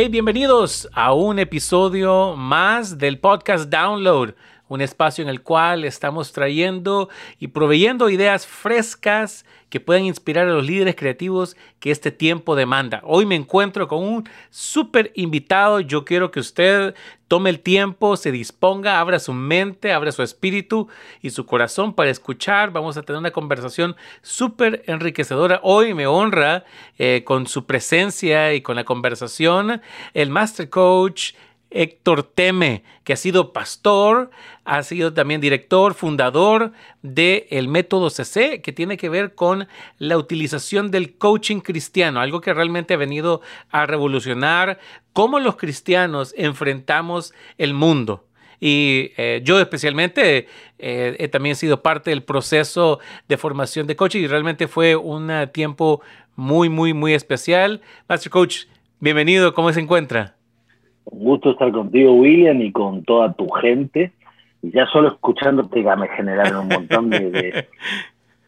Hey, bienvenidos a un episodio más del podcast Download, un espacio en el cual estamos trayendo y proveyendo ideas frescas que puedan inspirar a los líderes creativos que este tiempo demanda. Hoy me encuentro con un súper invitado. Yo quiero que usted tome el tiempo, se disponga, abra su mente, abra su espíritu y su corazón para escuchar. Vamos a tener una conversación súper enriquecedora. Hoy me honra eh, con su presencia y con la conversación el Master Coach Héctor Teme, que ha sido pastor, ha sido también director, fundador del el método CC, que tiene que ver con la utilización del coaching cristiano, algo que realmente ha venido a revolucionar cómo los cristianos enfrentamos el mundo. Y eh, yo especialmente eh, he también sido parte del proceso de formación de coaching y realmente fue un tiempo muy, muy, muy especial. Master Coach, bienvenido, ¿cómo se encuentra? Un gusto estar contigo, William, y con toda tu gente. Y ya solo escuchándote ya me generaron un montón de,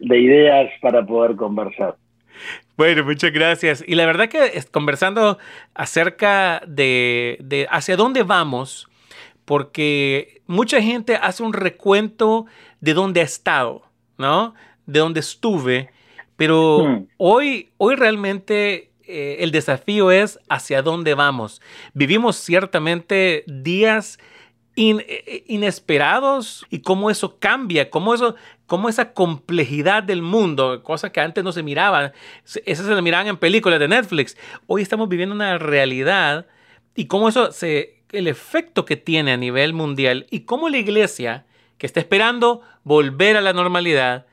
ideas para poder conversar. Bueno, muchas gracias. Y la verdad que conversando acerca de, de, hacia dónde vamos, porque mucha gente hace un recuento de dónde ha estado, ¿no? De dónde estuve, pero hmm. hoy, hoy realmente eh, el desafío es hacia dónde vamos. Vivimos ciertamente días eh, eh, inesperados y cómo eso cambia, cómo, eso, cómo esa complejidad del mundo, cosas que antes no se miraban, esas se miraban en películas de Netflix. Hoy estamos viviendo una realidad y cómo eso se, el efecto que tiene a nivel mundial y cómo la iglesia que está esperando volver a la normalidad,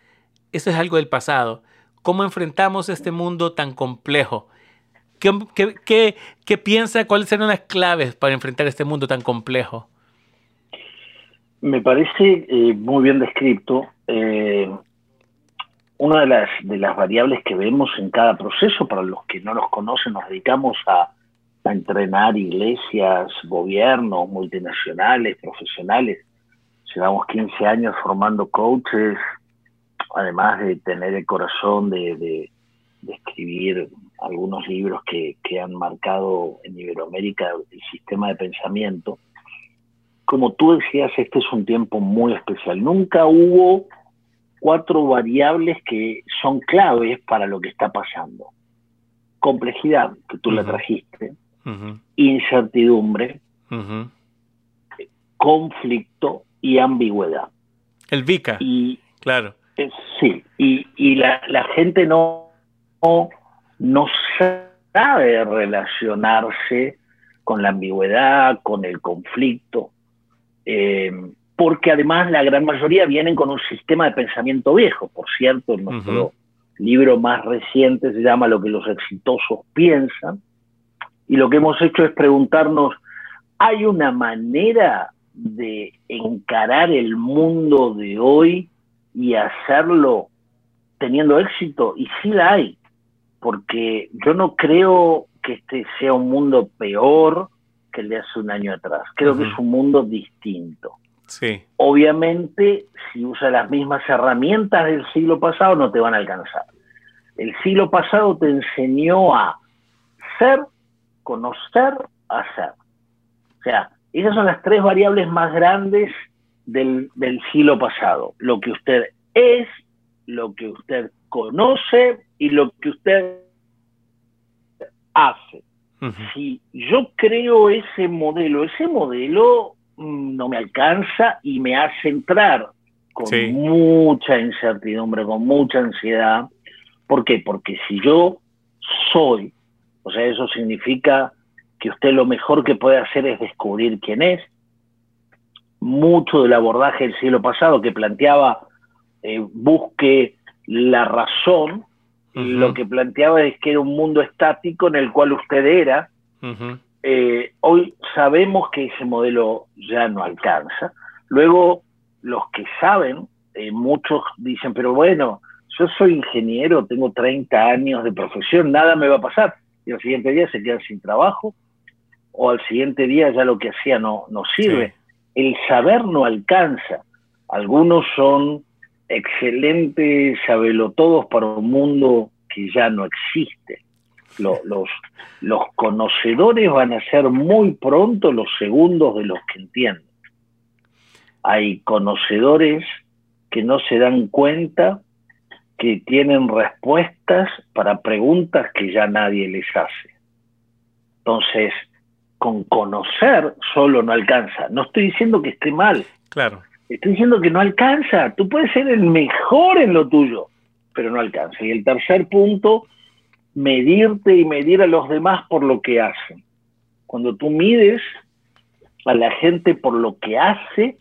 eso es algo del pasado. ¿Cómo enfrentamos este mundo tan complejo? ¿Qué, piensa? ¿Cuáles serán las claves para enfrentar este mundo tan complejo? Me parece eh, muy bien descrito. Eh, una de las, de variables que vemos en cada proceso, para los que no nos conocen, nos dedicamos a, a entrenar iglesias, gobiernos, multinacionales, profesionales. Llevamos 15 años formando coaches, además de tener el corazón de de escribir algunos libros que, que, han marcado en Iberoamérica el sistema de pensamiento. Como tú decías, este es un tiempo muy especial. Nunca hubo cuatro variables que son claves para lo que está pasando. Complejidad, que tú la trajiste, incertidumbre, conflicto y ambigüedad. El VICA. Y, claro. Eh, sí, y, y la, la gente no no, sabe relacionarse con la ambigüedad, con el conflicto, eh, porque además la gran mayoría vienen con un sistema de pensamiento viejo. Por cierto, nuestro libro más reciente se llama Lo que los exitosos piensan, y lo que hemos hecho es preguntarnos, ¿hay una manera de encarar el mundo de hoy y hacerlo teniendo éxito? Y sí la hay porque yo no creo que este sea un mundo peor que el de hace un año atrás. Creo que es un mundo distinto. Sí. Obviamente, si usas las mismas herramientas del siglo pasado, no te van a alcanzar. El siglo pasado te enseñó a ser, conocer, hacer. O sea, esas son las tres variables más grandes del, del siglo pasado. Lo que usted es, lo que usted conoce y lo que usted hace. Si yo creo ese modelo, ese modelo mm, no me alcanza y me hace entrar con mucha incertidumbre, con mucha ansiedad. ¿Por qué? Porque si yo soy, o sea, eso significa que usted lo mejor que puede hacer es descubrir quién es. Mucho del abordaje del siglo pasado que planteaba eh, busque la razón, lo que planteaba es que era un mundo estático en el cual usted era. Eh, hoy sabemos que ese modelo ya no alcanza. Luego, los que saben, eh, muchos dicen, pero bueno, yo soy ingeniero, tengo 30 años de profesión, nada me va a pasar. Y al siguiente día se quedan sin trabajo, o al siguiente día ya lo que hacía no, no sirve. El saber no alcanza. Algunos son excelentes todos para un mundo que ya no existe. los, los conocedores van a ser muy pronto los segundos de los que entienden. Hay conocedores que no se dan cuenta que tienen respuestas para preguntas que ya nadie les hace. Entonces, con conocer solo no alcanza. No estoy diciendo que esté mal. Claro. Estoy diciendo que no alcanza. Tú puedes ser el mejor en lo tuyo, pero no alcanza. Y el tercer punto, medirte y medir a los demás por lo que hacen. Cuando tú mides a la gente por lo que hace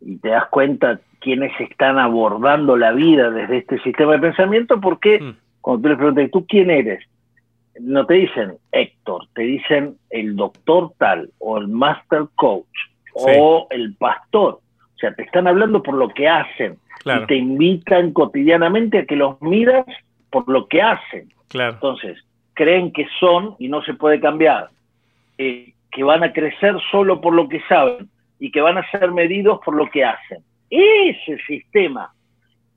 y te das cuenta quiénes están abordando la vida desde este sistema de pensamiento, porque mm. cuando tú les preguntas, ¿tú quién eres? No te dicen Héctor, te dicen el doctor tal, o el master coach, o el pastor. O sea, te están hablando por lo que hacen. Y te invitan cotidianamente a que los miras por lo que hacen. Claro. Entonces, creen que son, y no se puede cambiar, eh, que van a crecer solo por lo que saben y que van a ser medidos por lo que hacen. Ese sistema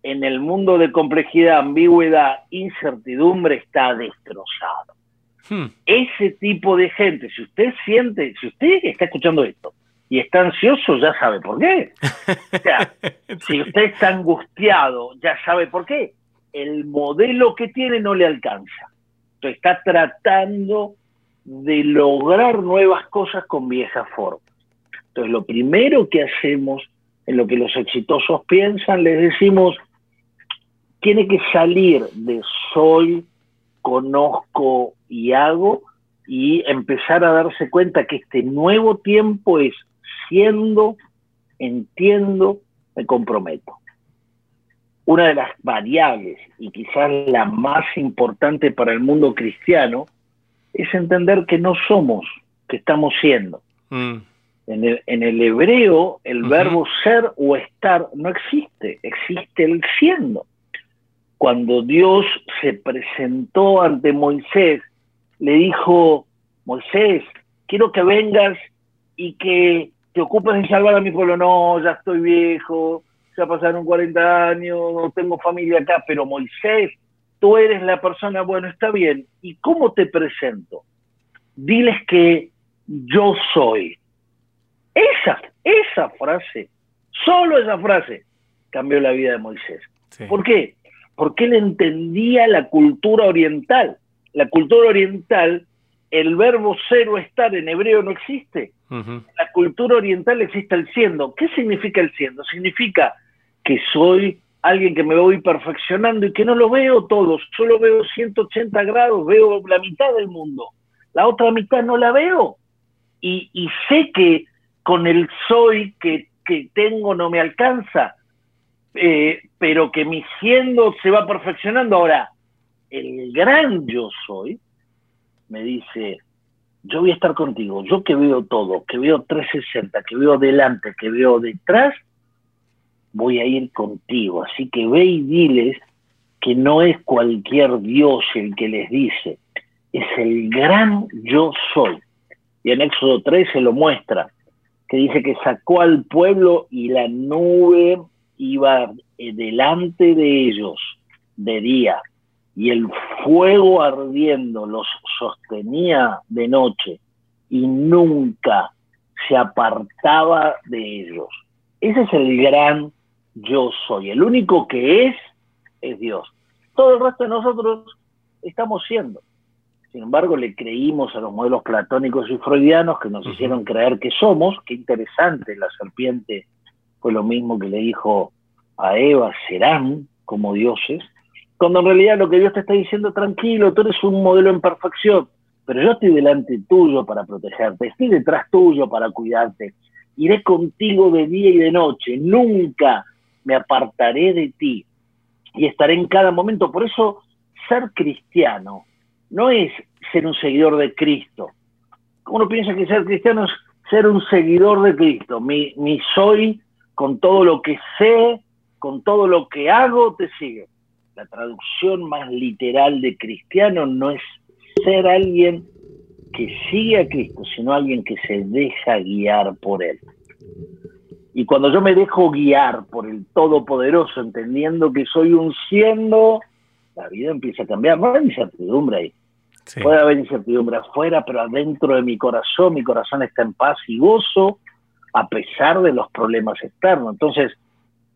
en el mundo de complejidad, ambigüedad, incertidumbre está destrozado. Hmm. Ese tipo de gente, si usted siente, si usted está escuchando esto y está ansioso, ya sabe por qué. O sea, si usted está angustiado, ya sabe por qué. El modelo que tiene no le alcanza. Entonces está tratando de lograr nuevas cosas con viejas formas. Entonces lo primero que hacemos en lo que los exitosos piensan, les decimos, tiene que salir de soy, conozco y hago y empezar a darse cuenta que este nuevo tiempo es siendo, entiendo, me comprometo. Una de las variables, y quizás la más importante para el mundo cristiano, es entender que no somos, que estamos siendo. Mm. En el, hebreo, el verbo ser o estar no existe, existe el siendo. Cuando Dios se presentó ante Moisés, le dijo, Moisés, quiero que vengas y que te ocupes de salvar a mi pueblo. No, ya estoy viejo, ya pasaron 40 años, no tengo familia acá, pero Moisés, tú eres la persona, bueno, está bien. ¿Y cómo te presento? Diles que yo soy. Esa, esa frase, solo esa frase, cambió la vida de Moisés. ¿Por qué? Porque él entendía la cultura oriental. La cultura oriental, el verbo ser o estar en hebreo no existe. La cultura oriental existe el siendo. ¿Qué significa el siendo? Significa que soy alguien que me voy perfeccionando y que no lo veo todo, solo veo 180 grados, veo la mitad del mundo, la otra mitad no la veo. Y, y sé que con el soy que, tengo no me alcanza, eh, pero que mi siendo se va perfeccionando. Ahora, el gran yo soy me dice, yo voy a estar contigo, yo que veo todo, que veo 360, que veo delante, que veo detrás, voy a ir contigo. Así que ve y diles que no es cualquier Dios el que les dice, es el gran yo soy. Y en Éxodo 3 se lo muestra que dice que sacó al pueblo y la nube iba eh, delante de ellos de día y el fuego ardiendo los sostenía de noche y nunca se apartaba de ellos. Ese es el gran yo soy. El único que es es Dios. Todo el resto de nosotros estamos siendo. Sin embargo, le creímos a los modelos platónicos y freudianos que nos hicieron creer que somos. Qué interesante, la serpiente fue lo mismo que le dijo a Eva, serán como dioses, cuando en realidad lo que Dios te está diciendo, tranquilo, tú eres un modelo en perfección, pero yo estoy delante tuyo para protegerte, estoy detrás tuyo para cuidarte, iré contigo de día y de noche, nunca me apartaré de ti y estaré en cada momento. Por eso, ser cristiano no es ser un seguidor de Cristo. Uno piensa que ser cristiano es ser un seguidor de Cristo. Mi, mi soy, con todo lo que sé, con todo lo que hago, te sigue. La traducción más literal de cristiano no es ser alguien que sigue a Cristo, sino alguien que se deja guiar por Él. Y cuando yo me dejo guiar por el Todopoderoso, entendiendo que soy un siendo la vida empieza a cambiar. No hay incertidumbre ahí. Puede haber incertidumbre afuera, pero adentro de mi corazón, mi corazón está en paz y gozo a pesar de los problemas externos. Entonces,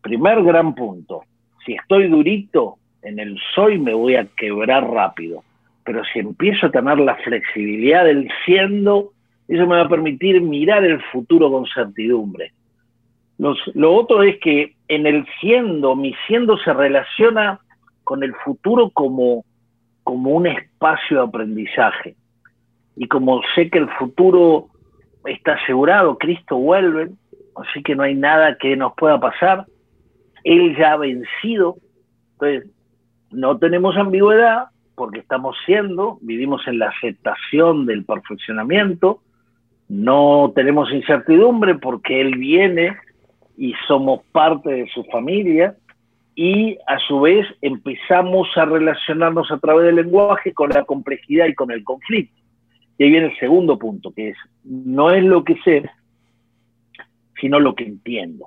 primer gran punto, si estoy durito en el soy me voy a quebrar rápido, pero si empiezo a tener la flexibilidad del siendo, eso me va a permitir mirar el futuro con certidumbre. lo otro es que en el siendo, mi siendo se relaciona con el futuro como, como un espacio de aprendizaje. Y como sé que el futuro está asegurado, Cristo vuelve, así que no hay nada que nos pueda pasar, Él ya ha vencido, entonces no tenemos ambigüedad porque estamos siendo, vivimos en la aceptación del perfeccionamiento, no tenemos incertidumbre porque Él viene y somos parte de su familia, y a su vez empezamos a relacionarnos a través del lenguaje con la complejidad y con el conflicto. Y ahí viene el segundo punto, que es, no es lo que sé, sino lo que entiendo.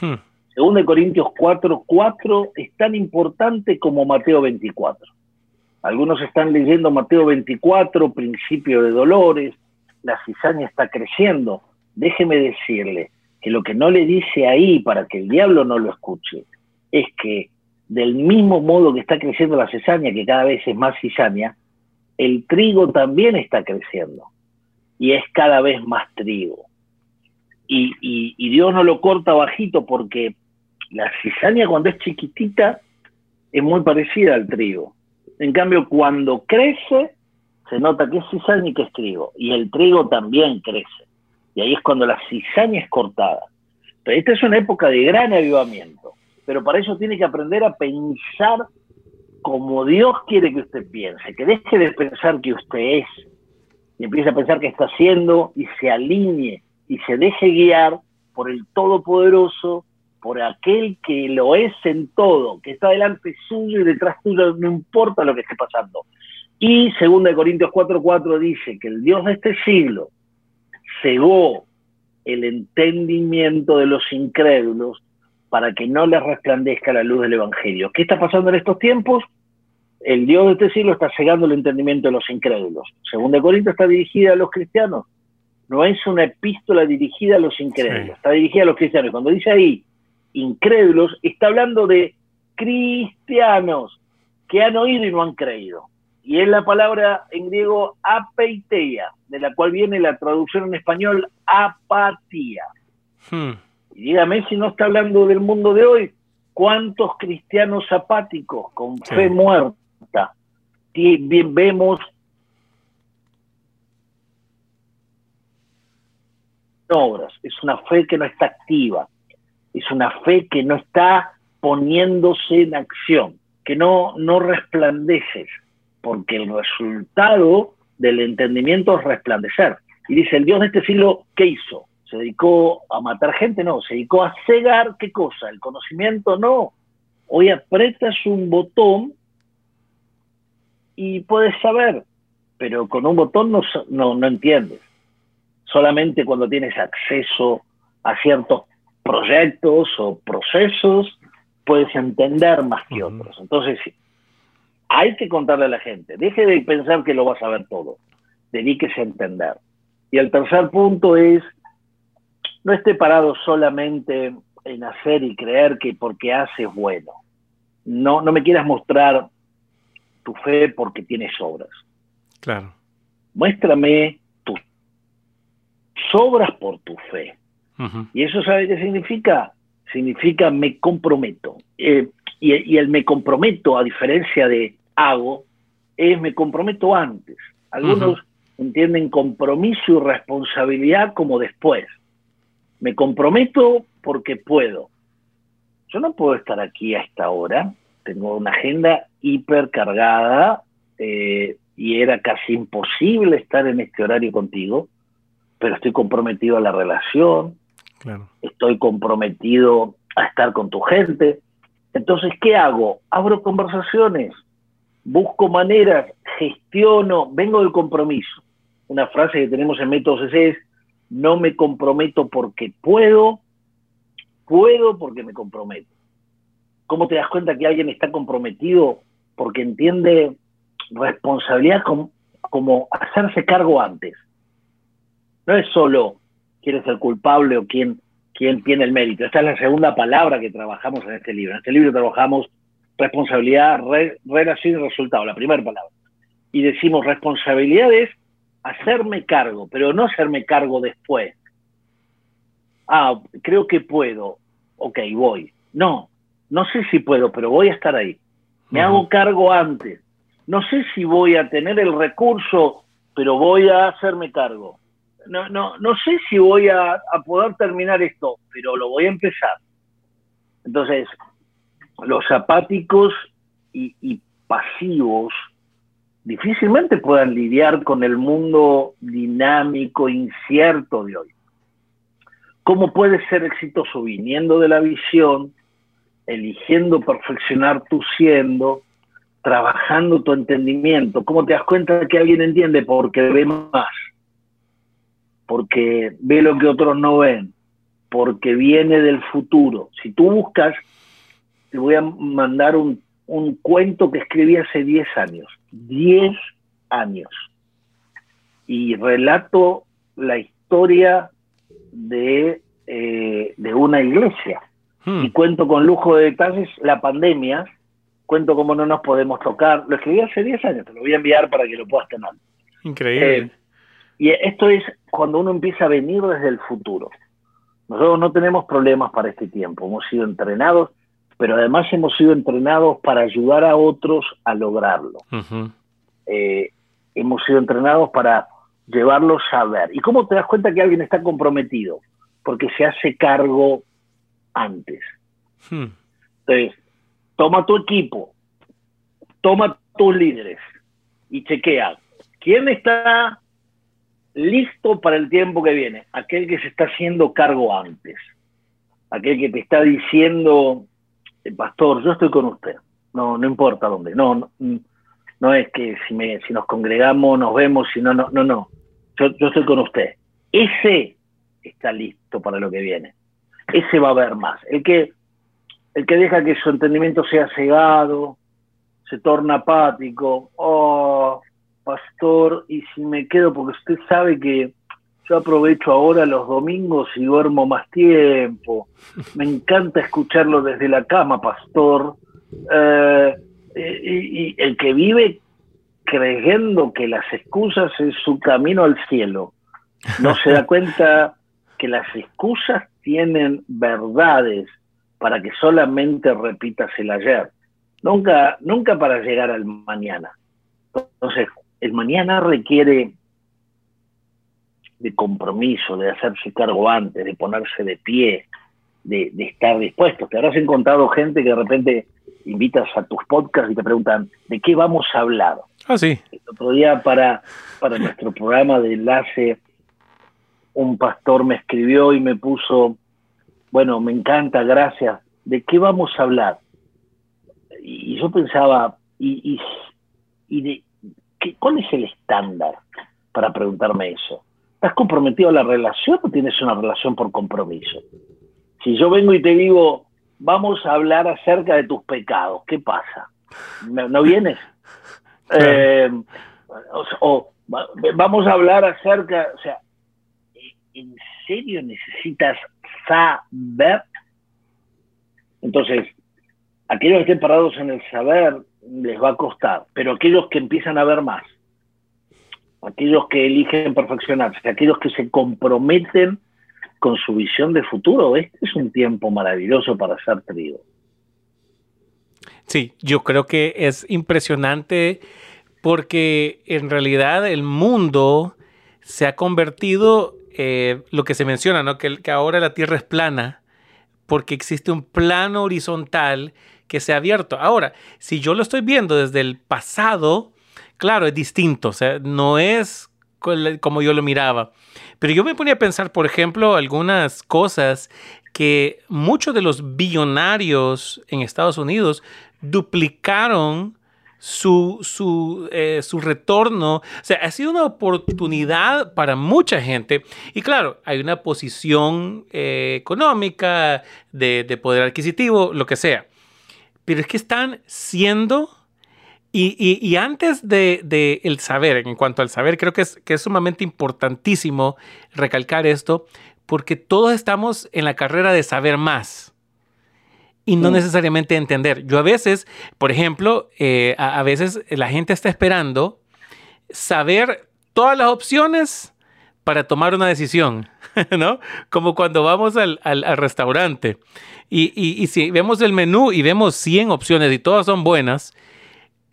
Hmm. Según de Corintios 4, 4 es tan importante como Mateo 24. Algunos están leyendo Mateo 24, principio de dolores, la cizaña está creciendo. Déjeme decirle que lo que no le dice ahí para que el diablo no lo escuche, es que del mismo modo que está creciendo la cizaña, que cada vez es más cizaña, el trigo también está creciendo y es cada vez más trigo. Y, Dios no lo corta bajito porque la cizaña cuando es chiquitita es muy parecida al trigo. En cambio, cuando crece, se nota que es cizaña y que es trigo. Y el trigo también crece. Y ahí es cuando la cizaña es cortada. Pero esta es una época de gran avivamiento pero para eso tiene que aprender a pensar como Dios quiere que usted piense, que deje de pensar que usted es y empiece a pensar que está haciendo y se alinee y se deje guiar por el Todopoderoso, por aquel que lo es en todo, que está delante suyo y detrás tuyo, no importa lo que esté pasando. Y 2 Corintios 4:4 dice que el Dios de este siglo cegó el entendimiento de los incrédulos para que no les resplandezca la luz del Evangelio. ¿Qué está pasando en estos tiempos? El Dios de este siglo está cegando el entendimiento de los incrédulos. Segunda Corinto está dirigida a los cristianos. No es una epístola dirigida a los incrédulos, está dirigida a los cristianos. Cuando dice ahí incrédulos, está hablando de cristianos que han oído y no han creído. Y es la palabra en griego apeiteia, de la cual viene la traducción en español apatía. Hmm. Y dígame si no está hablando del mundo de hoy, ¿cuántos cristianos apáticos con fe muerta bien vemos obras? Es una fe que no está activa, es una fe que no está poniéndose en acción, que no, no resplandece, porque el resultado del entendimiento es resplandecer. Y dice, el Dios de este siglo, ¿qué hizo? se dedicó a matar gente, no, se dedicó a cegar qué cosa, el conocimiento no. Hoy apretas un botón y puedes saber, pero con un botón no, no, entiendes. Solamente cuando tienes acceso a ciertos proyectos o procesos puedes entender más que otros. Entonces, hay que contarle a la gente. Deje de pensar que lo va a saber todo. Dedíquese a entender. Y el tercer punto es no esté parado solamente en hacer y creer que porque haces bueno. No, no me quieras mostrar tu fe porque tienes obras. Claro. Muéstrame tus obras por tu fe. ¿Y eso sabe qué significa? Significa me comprometo. Eh, y, el me comprometo, a diferencia de hago, es me comprometo antes. Algunos entienden compromiso y responsabilidad como después. Me comprometo porque puedo. Yo no puedo estar aquí a esta hora. Tengo una agenda hipercargada eh, y era casi imposible estar en este horario contigo, pero estoy comprometido a la relación, estoy comprometido a estar con tu gente. Entonces, ¿qué hago? Abro conversaciones, busco maneras, gestiono, vengo del compromiso. Una frase que tenemos en Métodos es, no me comprometo porque puedo, puedo porque me comprometo. ¿Cómo te das cuenta que alguien está comprometido porque entiende responsabilidad como hacerse cargo antes. No es solo quién es el culpable o quién, quién tiene el mérito. Esta es la segunda palabra que trabajamos en este libro. En este libro trabajamos responsabilidad, relación y resultado, la primera palabra. Y decimos responsabilidad es hacerme cargo, pero no hacerme cargo después. Ah, creo que puedo. Ok, voy. No, no sé si puedo, pero voy a estar ahí. Me hago cargo antes. No sé si voy a tener el recurso, pero voy a hacerme cargo. No, no, no sé si voy a, poder terminar esto, pero lo voy a empezar. Entonces, los apáticos y pasivos difícilmente puedan lidiar con el mundo dinámico, incierto de hoy. ¿Cómo puedes ser exitoso viniendo de la visión, eligiendo perfeccionar tu siendo, trabajando tu entendimiento? ¿Cómo te das cuenta que alguien entiende? Porque ve más, porque ve lo que otros no ven, porque viene del futuro. Si tú buscas, te voy a mandar un un cuento que escribí hace 10 años. 10 años. Y relato la historia de, eh, de una iglesia. Hmm. Y cuento con lujo de detalles la pandemia. Cuento cómo no nos podemos tocar. Lo escribí hace 10 años, te lo voy a enviar para que lo puedas tener. Increíble. Eh, y esto es cuando uno empieza a venir desde el futuro. Nosotros no tenemos problemas para este tiempo. Hemos sido entrenados pero además hemos sido entrenados para ayudar a otros a lograrlo. Eh, hemos sido entrenados para llevarlos a ver. ¿Y cómo te das cuenta que alguien está comprometido? Porque se hace cargo antes. Hmm. Entonces, toma tu equipo, toma tus líderes y chequea quién está listo para el tiempo que viene. Aquel que se está haciendo cargo antes. Aquel que te está diciendo, pastor, yo estoy con usted, no, no importa dónde, no, no, es que si, me, si nos congregamos, nos vemos, si no, no, no, no, yo, yo estoy con usted. Ese está listo para lo que viene, ese va a haber más. El que, el que deja que su entendimiento sea cegado, se torna apático, oh, pastor, y si me quedo, porque usted sabe que yo aprovecho ahora los domingos y duermo más tiempo. Me encanta escucharlo desde la cama, pastor. Eh, y, el que vive creyendo que las excusas es su camino al cielo, no se da cuenta que las excusas tienen verdades para que solamente repitas el ayer, nunca, nunca para llegar al mañana. Entonces, el mañana requiere de compromiso, de hacerse cargo antes, de ponerse de pie, de, estar dispuestos. Te habrás encontrado gente que de repente invitas a tus podcasts y te preguntan, ¿de qué vamos a hablar? Ah, sí. El otro día para, para nuestro programa de enlace, un pastor me escribió y me puso, bueno, me encanta, gracias, ¿de qué vamos a hablar? Y, yo pensaba, ¿y, y, de, ¿qué, cuál es el estándar para preguntarme eso? ¿Estás comprometido a la relación o tienes una relación por compromiso? Si yo vengo y te digo, vamos a hablar acerca de tus pecados, ¿qué pasa? ¿No vienes? Eh, o, vamos a hablar acerca, o sea, ¿en serio necesitas saber? Entonces, aquellos que estén parados en el saber les va a costar, pero aquellos que empiezan a ver más, aquellos que eligen perfeccionarse, aquellos que se comprometen con su visión de futuro. Este es un tiempo maravilloso para ser trigo. Sí, yo creo que es impresionante porque en realidad el mundo se ha convertido, eh, lo que se menciona, ¿no? que ahora la Tierra es plana, porque existe un plano horizontal que se ha abierto. Ahora, si yo lo estoy viendo desde el pasado, claro, es distinto, o sea, no es como yo lo miraba. Pero yo me ponía a pensar, por ejemplo, algunas cosas que muchos de los billonarios en Estados Unidos duplicaron su, su, eh, su, retorno. O sea, ha sido una oportunidad para mucha gente. Y claro, hay una posición eh, económica, de, de, poder adquisitivo, lo que sea. Pero es que están siendo Y, antes de, el saber, en cuanto al saber, creo que es, que es sumamente importantísimo recalcar esto, porque todos estamos en la carrera de saber más y no necesariamente entender. Yo a veces, por ejemplo, eh, a, veces la gente está esperando saber todas las opciones para tomar una decisión, ¿no? Como cuando vamos al, restaurante y, y, si vemos el menú y vemos 100 opciones y todas son buenas,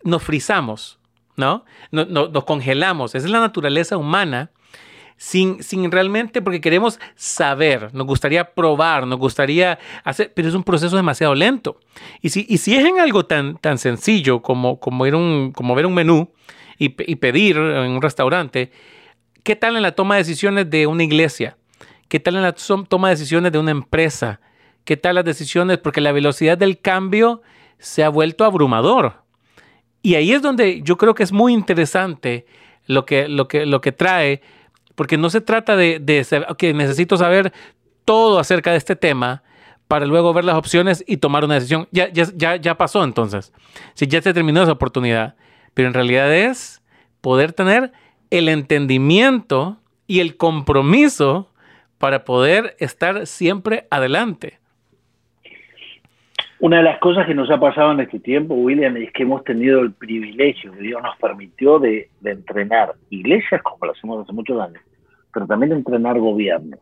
nos frizamos, ¿no? nos congelamos. Esa es la naturaleza humana. Sin, sin, realmente, porque queremos saber, nos gustaría probar, nos gustaría hacer, pero es un proceso demasiado lento. Y si, y si es en algo tan, tan sencillo como, como, ir un, como ver un menú y, y pedir en un restaurante, ¿qué tal en la toma de decisiones de una iglesia? ¿Qué tal en la toma de decisiones de una empresa? ¿Qué tal las decisiones? Porque la velocidad del cambio se ha vuelto abrumador. Y ahí es donde yo creo que es muy interesante lo que, lo que, lo que trae, porque no se trata de, de que necesito saber todo acerca de este tema para luego ver las opciones y tomar una decisión. Ya, ya, ya, ya pasó entonces. Si ya se terminó esa oportunidad. Pero en realidad es poder tener el entendimiento y el compromiso para poder estar siempre adelante. Una de las cosas que nos ha pasado en este tiempo, William, es que hemos tenido el privilegio que Dios nos permitió de, entrenar iglesias como lo hacemos hace muchos años, pero también de entrenar gobiernos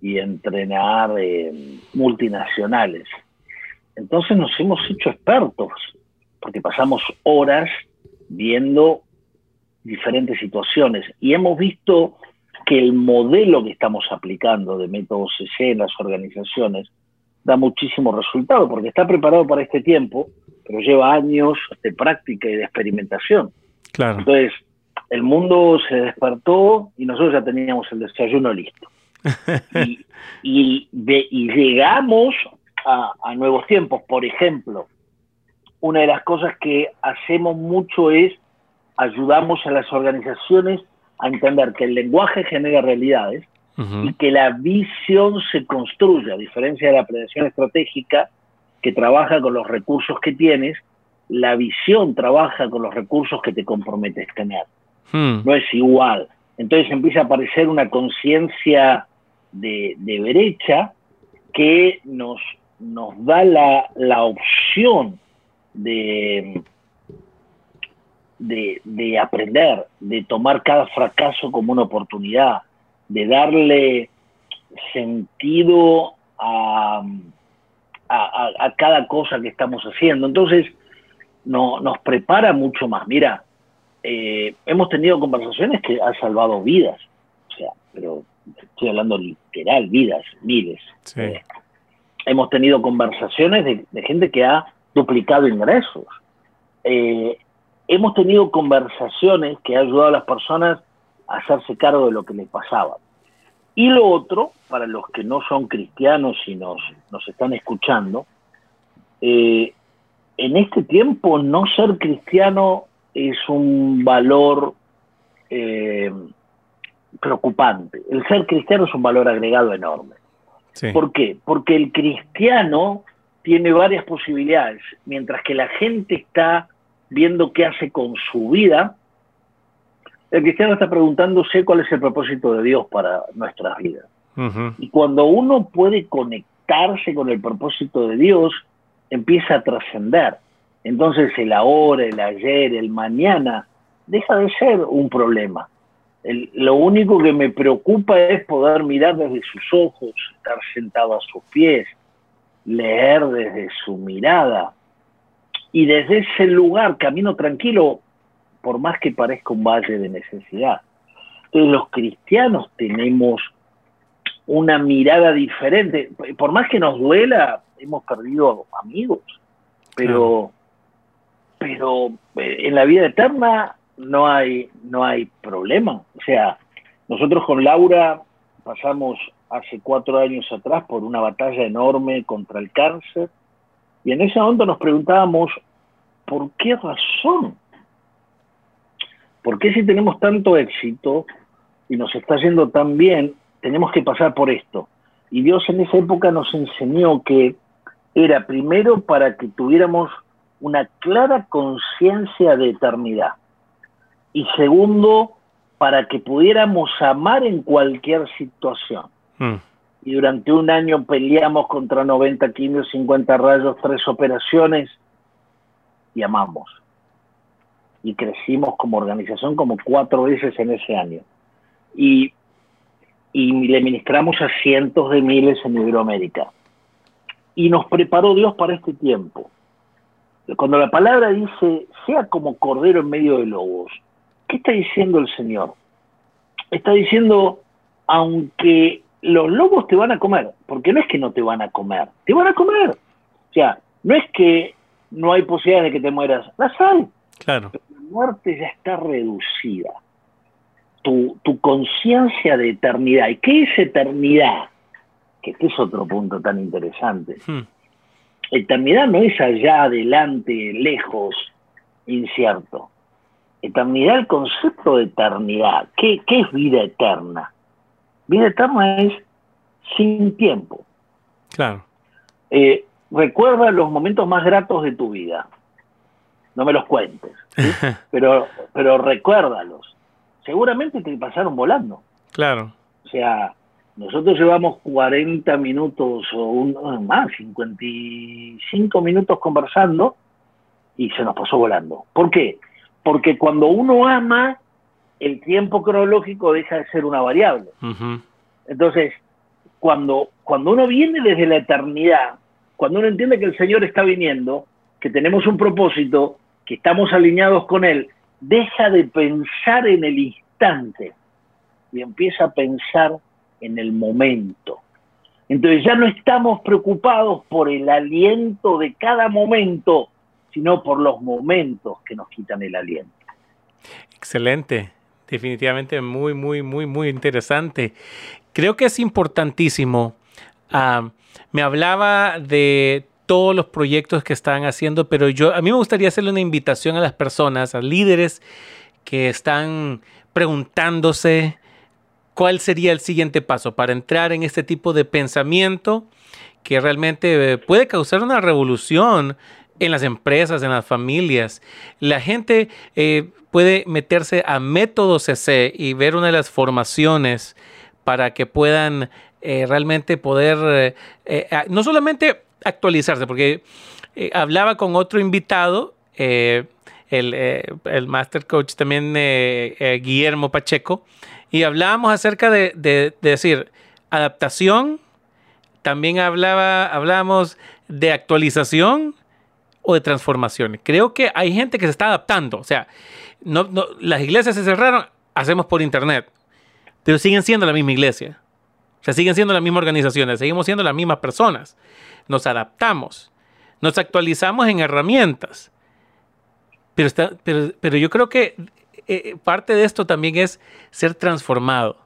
y entrenar eh, multinacionales. Entonces nos hemos hecho expertos, porque pasamos horas viendo diferentes situaciones y hemos visto que el modelo que estamos aplicando de método CC en las organizaciones da muchísimo resultado, porque está preparado para este tiempo, pero lleva años de práctica y de experimentación. Claro. Entonces, el mundo se despertó y nosotros ya teníamos el desayuno listo. y, llegamos a, a nuevos tiempos. Por ejemplo, una de las cosas que hacemos mucho es ayudamos a las organizaciones a entender que el lenguaje genera realidades y que la visión se construye, a diferencia de la planeación estratégica, que trabaja con los recursos que tienes, la visión trabaja con los recursos que te comprometes a tener. Hmm. No es igual. Entonces empieza a aparecer una conciencia de, de, brecha que nos, nos da la, la opción de, de, de aprender, de tomar cada fracaso como una oportunidad, de darle sentido a, a, cada cosa que estamos haciendo. Entonces, no, nos prepara mucho más. Mira, eh, hemos tenido conversaciones que han salvado vidas, o sea, pero estoy hablando literal, vidas, miles. Eh, hemos tenido conversaciones de, gente que ha duplicado ingresos. Eh, hemos tenido conversaciones que han ayudado a las personas hacerse cargo de lo que les pasaba. Y lo otro, para los que no son cristianos y nos, nos están escuchando, eh, en este tiempo no ser cristiano es un valor eh, preocupante. El ser cristiano es un valor agregado enorme. ¿Por qué? Porque el cristiano tiene varias posibilidades, mientras que la gente está viendo qué hace con su vida, el cristiano está preguntándose cuál es el propósito de Dios para nuestras vidas. Y cuando uno puede conectarse con el propósito de Dios, empieza a trascender. Entonces el ahora, el ayer, el mañana, deja de ser un problema. lo único que me preocupa es poder mirar desde sus ojos, estar sentado a sus pies, leer desde su mirada. Y desde ese lugar, camino tranquilo, por más que parezca un valle de necesidad. Entonces los cristianos tenemos una mirada diferente. Por más que nos duela, hemos perdido amigos, pero, pero eh, en la vida eterna no hay, no hay problema. O sea, nosotros con Laura pasamos hace cuatro años atrás por una batalla enorme contra el cáncer y en ese momento nos preguntábamos, ¿por qué razón ¿Por qué si tenemos tanto éxito y nos está yendo tan bien, tenemos que pasar por esto? Y Dios en esa época nos enseñó que era primero para que tuviéramos una clara conciencia de eternidad. Y segundo, para que pudiéramos amar en cualquier situación. Mm. Y durante un año peleamos contra 90 kilos, 50 rayos, tres operaciones y amamos. Y crecimos como organización como cuatro veces en ese año. Y, y le ministramos a cientos de miles en Iberoamérica. Y nos preparó Dios para este tiempo. Cuando la palabra dice, sea como cordero en medio de lobos, ¿Qué está diciendo el Señor? Está diciendo, aunque los lobos te van a comer, porque no es que no te van a comer, te van a comer. O sea, no es que no hay posibilidad de que te mueras, la sal. Claro. Muerte ya está reducida. Tu, conciencia de eternidad. ¿Y qué es eternidad? Que este es otro punto tan interesante. Hmm. Eternidad no es allá, adelante, lejos, incierto eternidad, el concepto de eternidad. ¿Qué, es vida eterna? Vida eterna es sin tiempo. Claro. Eh, recuerda los momentos más gratos de tu vida. No me los cuentes, pero, pero recuérdalos. Seguramente te pasaron volando. Claro. O sea, nosotros llevamos 40 minutos o un, más, 55 minutos conversando y se nos pasó volando. ¿Por qué? porque cuando uno ama, el tiempo cronológico deja de ser una variable. Entonces, cuando, cuando uno viene desde la eternidad, cuando uno entiende que el Señor está viniendo, que tenemos un propósito, que estamos alineados con Él, deja de pensar en el instante y empieza a pensar en el momento. Entonces ya no estamos preocupados por el aliento de cada momento, sino por los momentos que nos quitan el aliento. Excelente, definitivamente muy, muy, muy, muy interesante. Creo que es importantísimo. Ah, me hablaba de todos los proyectos que están haciendo, pero yo a mí me gustaría hacerle una invitación a las personas, a líderes que están preguntándose cuál sería el siguiente paso para entrar en este tipo de pensamiento que realmente puede causar una revolución en las empresas, en las familias. La gente eh, puede meterse a método CC y ver una de las formaciones para que puedan eh, realmente poder, eh, no solamente actualizarse, porque hablaba con otro invitado, el, el, Master Coach también, Guillermo Pacheco, y hablábamos acerca de, de, de decir adaptación, también hablaba, hablábamos de actualización o de transformaciones. Creo que hay gente que se está adaptando. O sea, no, las iglesias se cerraron, hacemos por internet, pero siguen siendo la misma iglesia. O sea, siguen siendo las mismas organizaciones, seguimos siendo las mismas personas. Nos adaptamos, nos actualizamos en herramientas. Pero, está, pero, yo creo que eh, parte de esto también es ser transformado.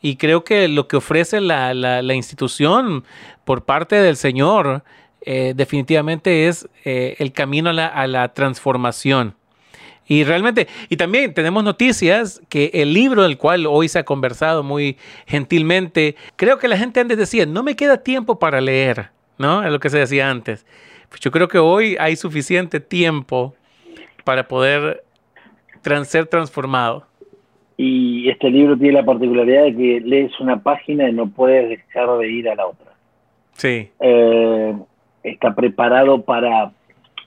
Y creo que lo que ofrece la, la, la institución por parte del Señor eh, definitivamente es eh, el camino a la, transformación. Y realmente, y también tenemos noticias que el libro del cual hoy se ha conversado muy gentilmente, creo que la gente antes decía, no me queda tiempo para leer, ¿no? Es lo que se decía antes. Pues yo creo que hoy hay suficiente tiempo para poder ser transformado. Y este libro tiene la particularidad de que lees una página y no puedes dejar de ir a la otra. Sí. Eh, está preparado para,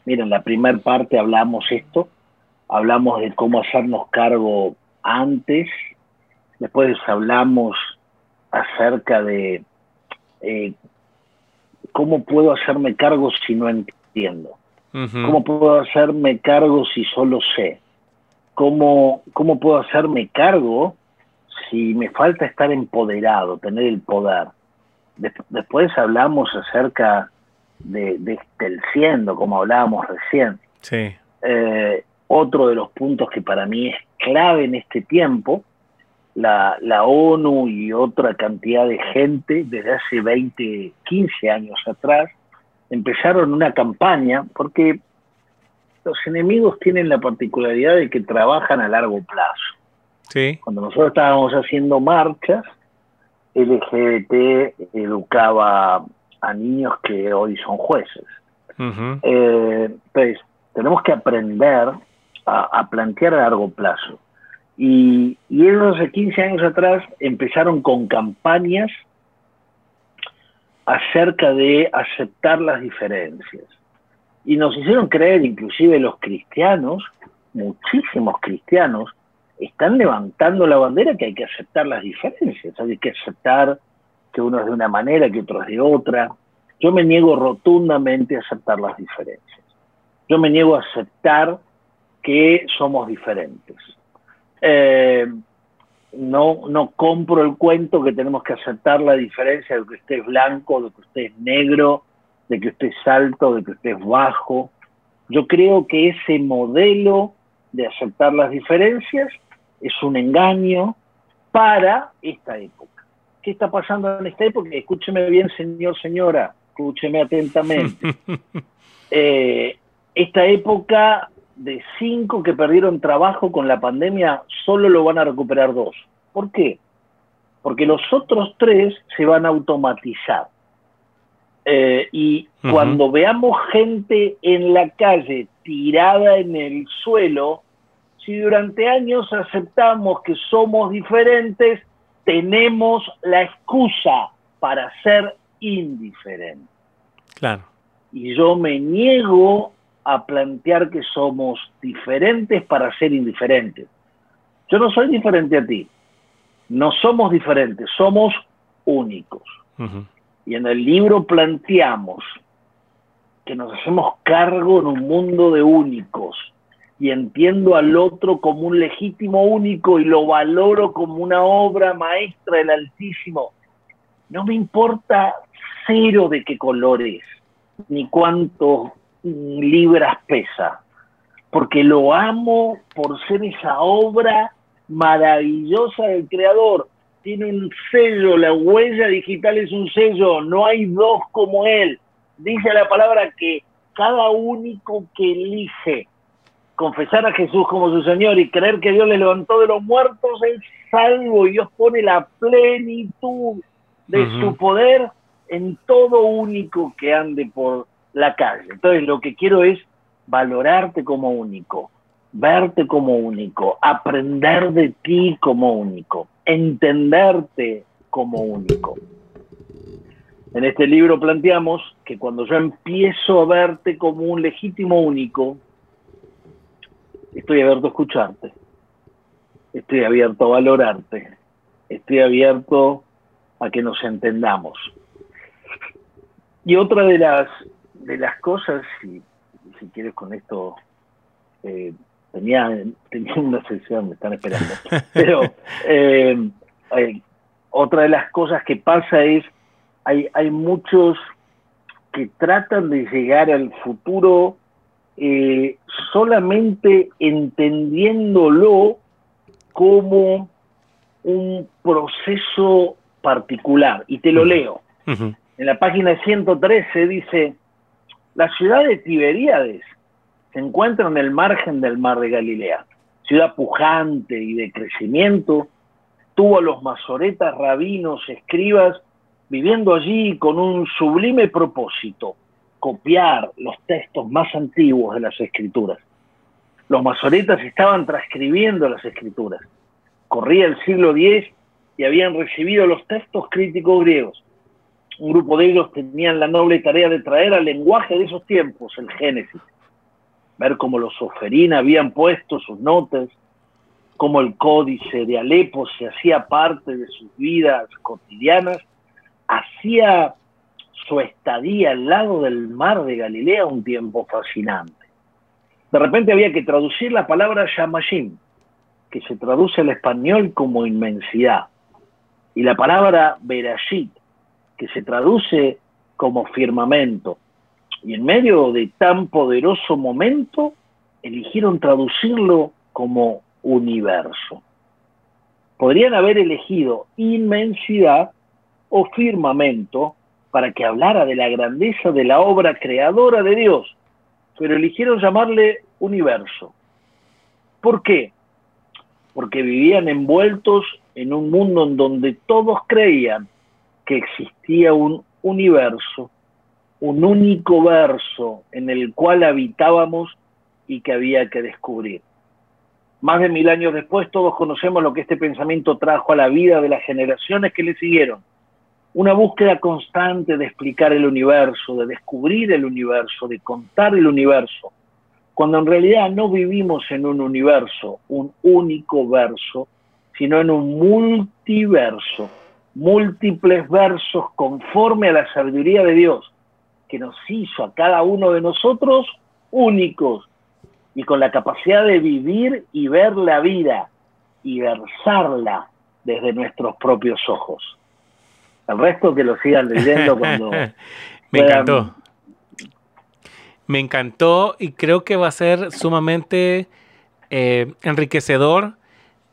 miren, en la primera parte hablamos esto, hablamos de cómo hacernos cargo antes, después hablamos acerca de eh, cómo puedo hacerme cargo si no entiendo, cómo puedo hacerme cargo si solo sé, cómo, cómo puedo hacerme cargo si me falta estar empoderado, tener el poder. después hablamos acerca de, del siendo, como hablábamos recién. Sí. Eh, otro de los puntos que para mí es clave en este tiempo, la, la, ONU y otra cantidad de gente desde hace 20, 15 años atrás empezaron una campaña porque los enemigos tienen la particularidad de que trabajan a largo plazo. Sí. Cuando nosotros estábamos haciendo marchas, LGBT educaba a niños que hoy son jueces. Eh, pues tenemos que aprender a, plantear a largo plazo. Y, y ellos hace 15 años atrás empezaron con campañas acerca de aceptar las diferencias. Y nos hicieron creer, inclusive los cristianos, muchísimos cristianos, están levantando la bandera que hay que aceptar las diferencias, hay que aceptar que uno es de una manera, que otro es de otra. Yo me niego rotundamente a aceptar las diferencias. Yo me niego a aceptar que somos diferentes. Eh, no, no compro el cuento que tenemos que aceptar la diferencia de que usted es blanco, de que usted es negro, de que usted es alto, de que usted es bajo. Yo creo que ese modelo de aceptar las diferencias es un engaño para esta época. ¿Qué está pasando en esta época? Escúcheme bien, señor, señora, escúcheme atentamente. Eh, esta época de cinco que perdieron trabajo con la pandemia, solo lo van a recuperar dos. ¿Por qué? Porque los otros tres se van a automatizar. Eh, y cuando veamos gente en la calle tirada en el suelo, si durante años aceptamos que somos diferentes, tenemos la excusa para ser indiferentes. Claro. Y yo me niego a plantear que somos diferentes para ser indiferentes. Yo no soy diferente a ti. No somos diferentes, somos únicos. Y en el libro planteamos que nos hacemos cargo en un mundo de únicos y entiendo al otro como un legítimo único y lo valoro como una obra maestra del Altísimo. No me importa cero de qué color es, ni cuántos libras pesa, porque lo amo por ser esa obra maravillosa del Creador. Tiene un sello, la huella digital es un sello, no hay dos como él. Dice la palabra que cada único que elige confesar a Jesús como su Señor y creer que Dios le levantó de los muertos es salvo y Dios pone la plenitud de su poder en todo único que ande por la calle. Entonces lo que quiero es valorarte como único, verte como único, aprender de ti como único, entenderte como único. En este libro planteamos que cuando yo empiezo a verte como un legítimo único, estoy abierto a escucharte, estoy abierto a valorarte, estoy abierto a que nos entendamos. Y otra de las, de las cosas, si, si quieres con esto, eh, tenía, tenía una sesión, me están esperando, pero eh, eh, otra de las cosas que pasa es, hay, hay muchos que tratan de llegar al futuro solamente entendiéndolo como un proceso particular. Y te lo leo. En la página 113 dice, la ciudad de Tiberíades se encuentra en el margen del mar de Galilea, ciudad pujante y de crecimiento, tuvo a los masoretas, rabinos, escribas, viviendo allí con un sublime propósito, copiar los textos más antiguos de las escrituras. Los masoretas estaban transcribiendo las escrituras. Corría el siglo X y habían recibido los textos críticos griegos. Un grupo de ellos tenían la noble tarea de traer al lenguaje de esos tiempos el Génesis, ver cómo los Soferín habían puesto sus notas, cómo el códice de Alepo se hacía parte de sus vidas cotidianas, hacía su estadía al lado del mar de Galilea un tiempo fascinante. De repente había que traducir la palabra Yamashim, que se traduce al español como inmensidad, y la palabra Berashit, que se traduce como firmamento. Y en medio de tan poderoso momento, eligieron traducirlo como universo. Podrían haber elegido inmensidad o firmamento para que hablara de la grandeza de la obra creadora de Dios, pero eligieron llamarle universo. ¿Por qué? Porque vivían envueltos en un mundo en donde todos creían que existía un universo, un único verso en el cual habitábamos y que había que descubrir. Más de mil años después, todos conocemos lo que este pensamiento trajo a la vida de las generaciones que le siguieron. Una búsqueda constante de explicar el universo, de descubrir el universo, de contar el universo, cuando en realidad no vivimos en un universo, un único verso, sino en un multiverso, múltiples versos conforme a la sabiduría de Dios, que nos hizo a cada uno de nosotros únicos, y con la capacidad de vivir y ver la vida y versarla desde nuestros propios ojos. El resto que lo sigan leyendo cuando... Me encantó. Me encantó y creo que va a ser sumamente eh, enriquecedor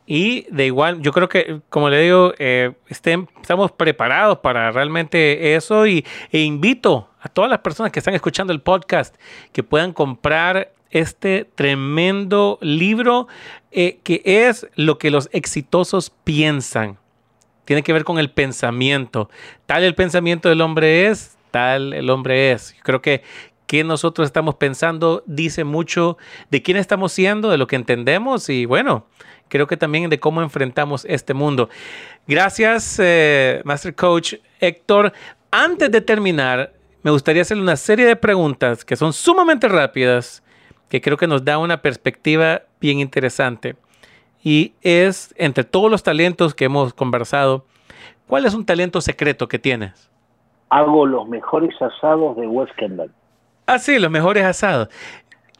y de igual, yo creo que, como le digo, eh, estén, estamos preparados para realmente eso y, e invito a todas las personas que están escuchando el podcast que puedan comprar este tremendo libro eh, que es lo que los exitosos piensan. Tiene que ver con el pensamiento. Tal el pensamiento del hombre es, tal el hombre es. Yo creo que que nosotros estamos pensando dice mucho de quién estamos siendo, de lo que entendemos y bueno, creo que también de cómo enfrentamos este mundo. Gracias, eh, Master Coach Héctor. Antes de terminar, me gustaría hacerle una serie de preguntas que son sumamente rápidas que creo que nos da una perspectiva bien interesante. Y es, entre todos los talentos que hemos conversado, ¿cuál es un talento secreto que tienes? Hago los mejores asados de West Kendall. Ah, sí, los mejores asados.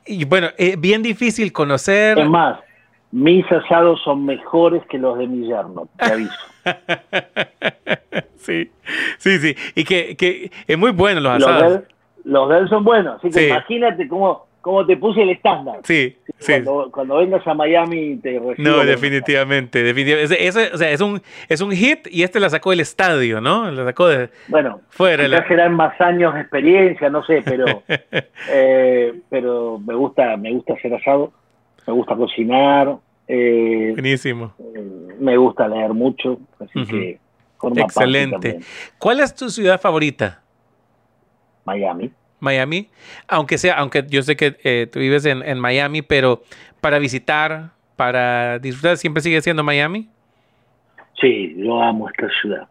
Y bueno, es bien difícil conocer. Es más, mis asados son mejores que los de mi yerno, te aviso. sí, sí, sí. Y que, es muy bueno los asados. Los de él, son buenos. Así que imagínate cómo como te puse el estándar. Sí, sí. Cuando, vengas a Miami te recibo. No, definitivamente, definitivamente. Ese, o sea, es un, es un hit y este la sacó del estadio, ¿no? La sacó de bueno, fuera. Ya serán más años de experiencia, no sé, pero eh, pero me gusta, me gusta hacer asado, me gusta cocinar. Eh, Buenísimo. Eh, me gusta leer mucho, así que Excelente. ¿Cuál es tu ciudad favorita? Miami. Miami, aunque sea, aunque yo sé que eh, tú vives en, Miami, pero para visitar, para disfrutar, siempre sigue siendo Miami. Sí, yo amo esta ciudad.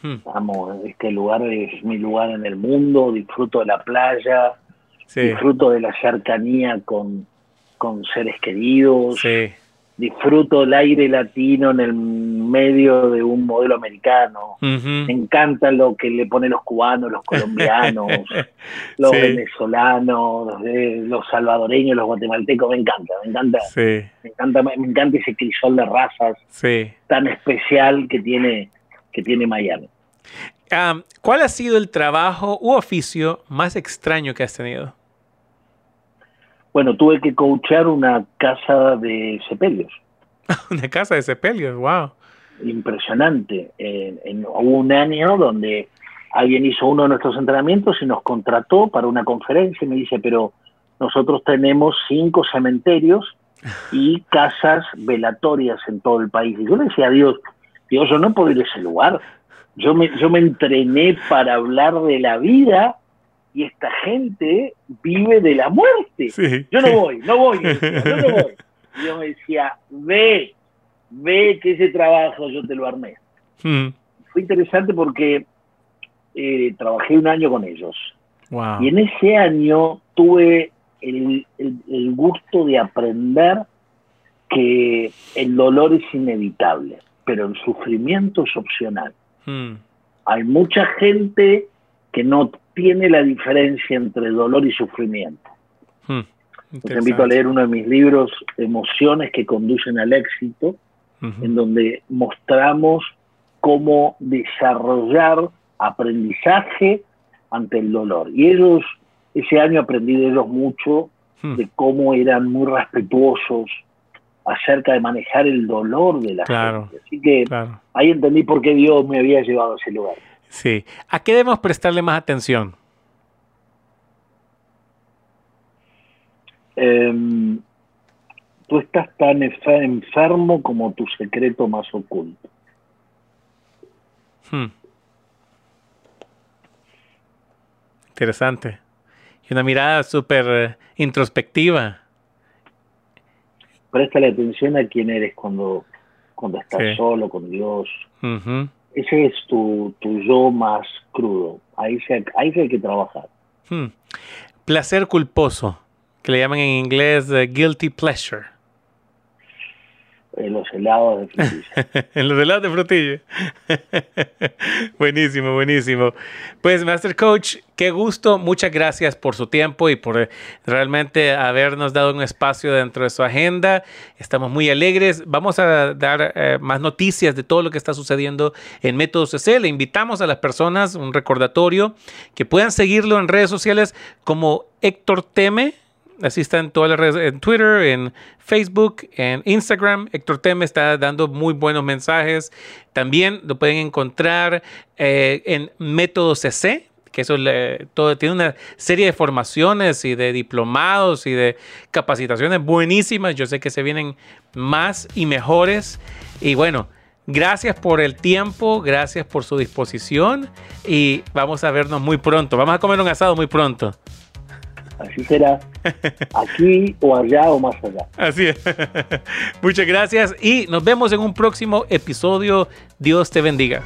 Hmm. Amo este lugar, es mi lugar en el mundo, disfruto de la playa, disfruto de la cercanía con, con seres queridos. Sí disfruto el aire latino en el medio de un modelo americano. Me encanta lo que le ponen los cubanos, los colombianos, los venezolanos, los, salvadoreños, los guatemaltecos. Me encanta, me encanta. Me encanta, me encanta ese crisol de razas tan especial que tiene, que tiene Miami. ¿Cuál ha sido el trabajo u oficio más extraño que has tenido? Bueno, tuve que coachar una casa de sepelios. una casa de sepelios, wow. Impresionante. En, hubo un año donde alguien hizo uno de nuestros entrenamientos y nos contrató para una conferencia y me dice, pero nosotros tenemos cinco cementerios y casas velatorias en todo el país. Y yo le decía a Dios, Dios, yo no puedo ir a ese lugar. Yo me, yo me entrené para hablar de la vida y esta gente vive de la muerte. yo no voy, no voy, yo no voy. Y yo me decía, ve, ve que ese trabajo yo te lo armé. Hmm. Fue interesante porque eh, trabajé un año con ellos. Y en ese año tuve el, gusto de aprender que el dolor es inevitable, pero el sufrimiento es opcional. Hmm. Hay mucha gente que no tiene la diferencia entre dolor y sufrimiento. Hmm, te invito a leer uno de mis libros, Emociones que conducen al éxito, en donde mostramos cómo desarrollar aprendizaje ante el dolor. Y ellos, ese año aprendí de ellos mucho, hmm. de cómo eran muy respetuosos acerca de manejar el dolor de la gente. Así que ahí entendí por qué Dios me había llevado a ese lugar. Sí. ¿A qué debemos prestarle más atención? Em, tú estás tan enfermo como tu secreto más oculto. Hmm. Interesante. Y una mirada súper eh, introspectiva. préstale atención a quién eres cuando, cuando estás solo con Dios. Ese es tu, tu, yo más crudo. Ahí se, ahí hay que trabajar. Hmm. Placer culposo, que le llaman en inglés uh, guilty pleasure. En los helados de frutilla. en los helados de frutilla. buenísimo, buenísimo. Pues, Master Coach, qué gusto. Muchas gracias por su tiempo y por realmente habernos dado un espacio dentro de su agenda. Estamos muy alegres. Vamos a dar eh, más noticias de todo lo que está sucediendo en Método CC. Le invitamos a las personas, un recordatorio, que puedan seguirlo en redes sociales como Héctor Teme Así está en todas las redes, en Twitter, en Facebook, en Instagram. Héctor Teme está dando muy buenos mensajes. También lo pueden encontrar eh, en Método CC, que eso todo, tiene una serie de formaciones y de diplomados y de capacitaciones buenísimas. Yo sé que se vienen más y mejores. Y bueno, gracias por el tiempo, gracias por su disposición y vamos a vernos muy pronto. Vamos a comer un asado muy pronto. Así será. Aquí o allá o más allá. Así es. Muchas gracias y nos vemos en un próximo episodio. Dios te bendiga.